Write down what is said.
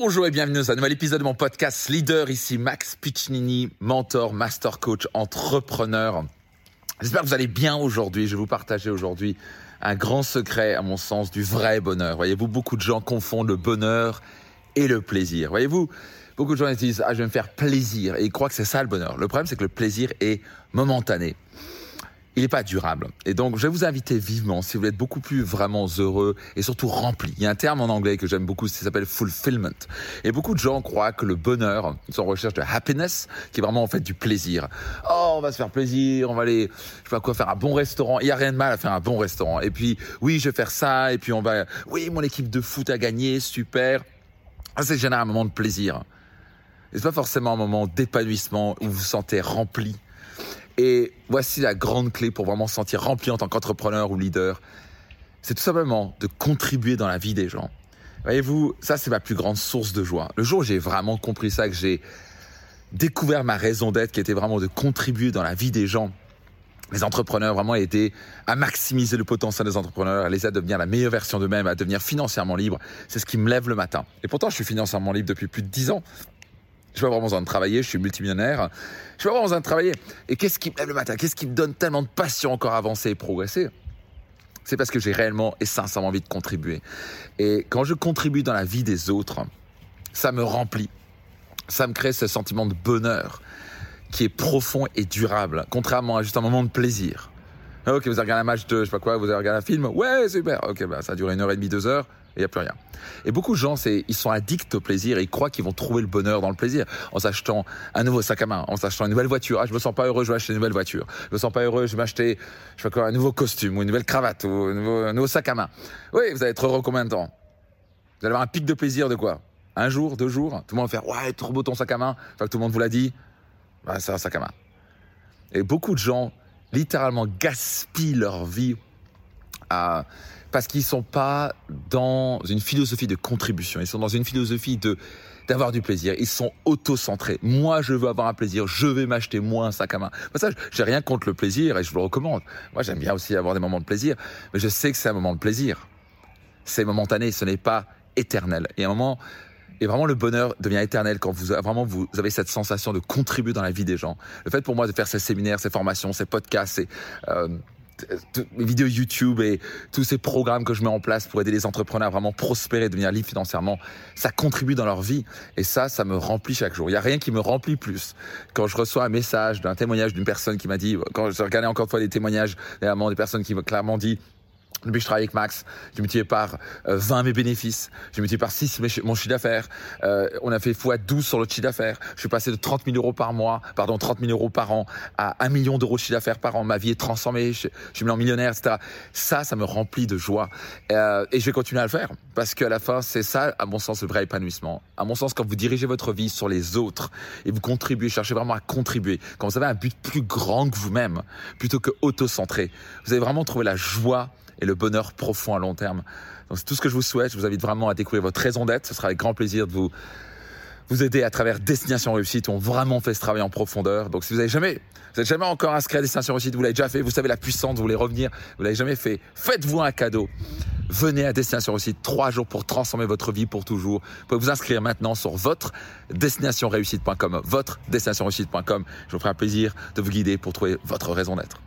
Bonjour et bienvenue dans un nouvel épisode de mon podcast Leader. Ici Max Piccinini, mentor, master coach, entrepreneur. J'espère que vous allez bien aujourd'hui. Je vais vous partager aujourd'hui un grand secret, à mon sens, du vrai bonheur. Voyez-vous, beaucoup de gens confondent le bonheur et le plaisir. Voyez-vous, beaucoup de gens disent, ah, je vais me faire plaisir. Et ils croient que c'est ça le bonheur. Le problème, c'est que le plaisir est momentané il n'est pas durable. Et donc, je vais vous inviter vivement, si vous voulez être beaucoup plus vraiment heureux et surtout rempli. Il y a un terme en anglais que j'aime beaucoup, ça s'appelle fulfillment. Et beaucoup de gens croient que le bonheur, ils sont en recherche de happiness, qui est vraiment en fait du plaisir. Oh, on va se faire plaisir, on va aller, je sais pas quoi, faire un bon restaurant. Il n'y a rien de mal à faire un bon restaurant. Et puis, oui, je vais faire ça, et puis on va, oui, mon équipe de foot a gagné, super. Ça, c'est généralement un moment de plaisir. C'est pas forcément un moment d'épanouissement où vous vous sentez rempli et voici la grande clé pour vraiment se sentir rempli en tant qu'entrepreneur ou leader. C'est tout simplement de contribuer dans la vie des gens. Voyez-vous, ça c'est ma plus grande source de joie. Le jour où j'ai vraiment compris ça, que j'ai découvert ma raison d'être, qui était vraiment de contribuer dans la vie des gens, les entrepreneurs vraiment aider à maximiser le potentiel des entrepreneurs, à les aider à devenir la meilleure version d'eux-mêmes, à devenir financièrement libres. C'est ce qui me lève le matin. Et pourtant, je suis financièrement libre depuis plus de dix ans. Je pas vraiment besoin de travailler, je suis multimillionnaire. Je pas vraiment besoin de travailler. Et qu'est-ce qui me lève le matin? Qu'est-ce qui me donne tellement de passion encore à avancer et progresser? C'est parce que j'ai réellement et sincèrement envie de contribuer. Et quand je contribue dans la vie des autres, ça me remplit. Ça me crée ce sentiment de bonheur qui est profond et durable, contrairement à juste un moment de plaisir. Ok, vous avez regardé un match de, je sais pas quoi, vous avez regardé un film Ouais, super. Ok, bah, ça a duré une heure et demie, deux heures il n'y a plus rien. Et beaucoup de gens, ils sont addicts au plaisir et ils croient qu'ils vont trouver le bonheur dans le plaisir en s'achetant un nouveau sac à main, en s'achetant une nouvelle voiture. Ah, je me sens pas heureux, je vais acheter une nouvelle voiture. Je me sens pas heureux, je vais m'acheter, je sais pas quoi, un nouveau costume ou une nouvelle cravate ou un nouveau, nouveau sac à main. Oui, vous allez être heureux combien de temps? Vous allez avoir un pic de plaisir de quoi? Un jour, deux jours? Tout le monde va faire, ouais, trop beau ton sac à main. Enfin, tout le monde vous l'a dit. Bah, c'est un sac à main. Et beaucoup de gens, littéralement, gaspillent leur vie à parce qu'ils sont pas dans une philosophie de contribution, ils sont dans une philosophie de d'avoir du plaisir. Ils sont auto-centrés. Moi, je veux avoir un plaisir. Je vais m'acheter moi un sac à main. Ça, j'ai rien contre le plaisir et je vous le recommande. Moi, j'aime bien aussi avoir des moments de plaisir, mais je sais que c'est un moment de plaisir. C'est momentané, ce n'est pas éternel. Et à un moment, et vraiment le bonheur devient éternel quand vous vraiment vous avez cette sensation de contribuer dans la vie des gens. Le fait pour moi de faire ces séminaires, ces formations, ces podcasts, ces euh, mes vidéos YouTube et tous ces programmes que je mets en place pour aider les entrepreneurs à vraiment prospérer, devenir libres financièrement, ça contribue dans leur vie. Et ça, ça me remplit chaque jour. Il n'y a rien qui me remplit plus. Quand je reçois un message d'un témoignage d'une personne qui m'a dit, quand je regardais encore une fois des témoignages, des personnes qui m'ont clairement dit, depuis que je travaille avec Max, j'ai multiplié par 20 euh, mes bénéfices, j'ai multiplié par 6 mon chiffre d'affaires, euh, on a fait x12 sur le chiffre d'affaires, je suis passé de 30 000 euros par mois, pardon, 30 000 euros par an à 1 million d'euros de chiffre d'affaires par an, ma vie est transformée, je, je suis millionnaire, etc. Ça, ça me remplit de joie. Euh, et je vais continuer à le faire parce qu'à la fin, c'est ça, à mon sens, le vrai épanouissement. À mon sens, quand vous dirigez votre vie sur les autres et vous contribuez, cherchez vraiment à contribuer, quand vous avez un but plus grand que vous-même, plutôt que auto-centré, vous allez vraiment trouver la joie et le bonheur profond à long terme. Donc c'est tout ce que je vous souhaite. Je vous invite vraiment à découvrir votre raison d'être. Ce sera avec grand plaisir de vous vous aider à travers Destination Réussite. On vraiment fait ce travail en profondeur. Donc si vous n'avez jamais, vous n'êtes jamais encore inscrit à Destination Réussite, vous l'avez déjà fait, vous savez la puissance, vous voulez revenir, vous l'avez jamais fait. Faites-vous un cadeau. Venez à Destination Réussite, trois jours pour transformer votre vie pour toujours. Vous pouvez vous inscrire maintenant sur votre destinationreussite.com. Je vous ferai un plaisir de vous guider pour trouver votre raison d'être.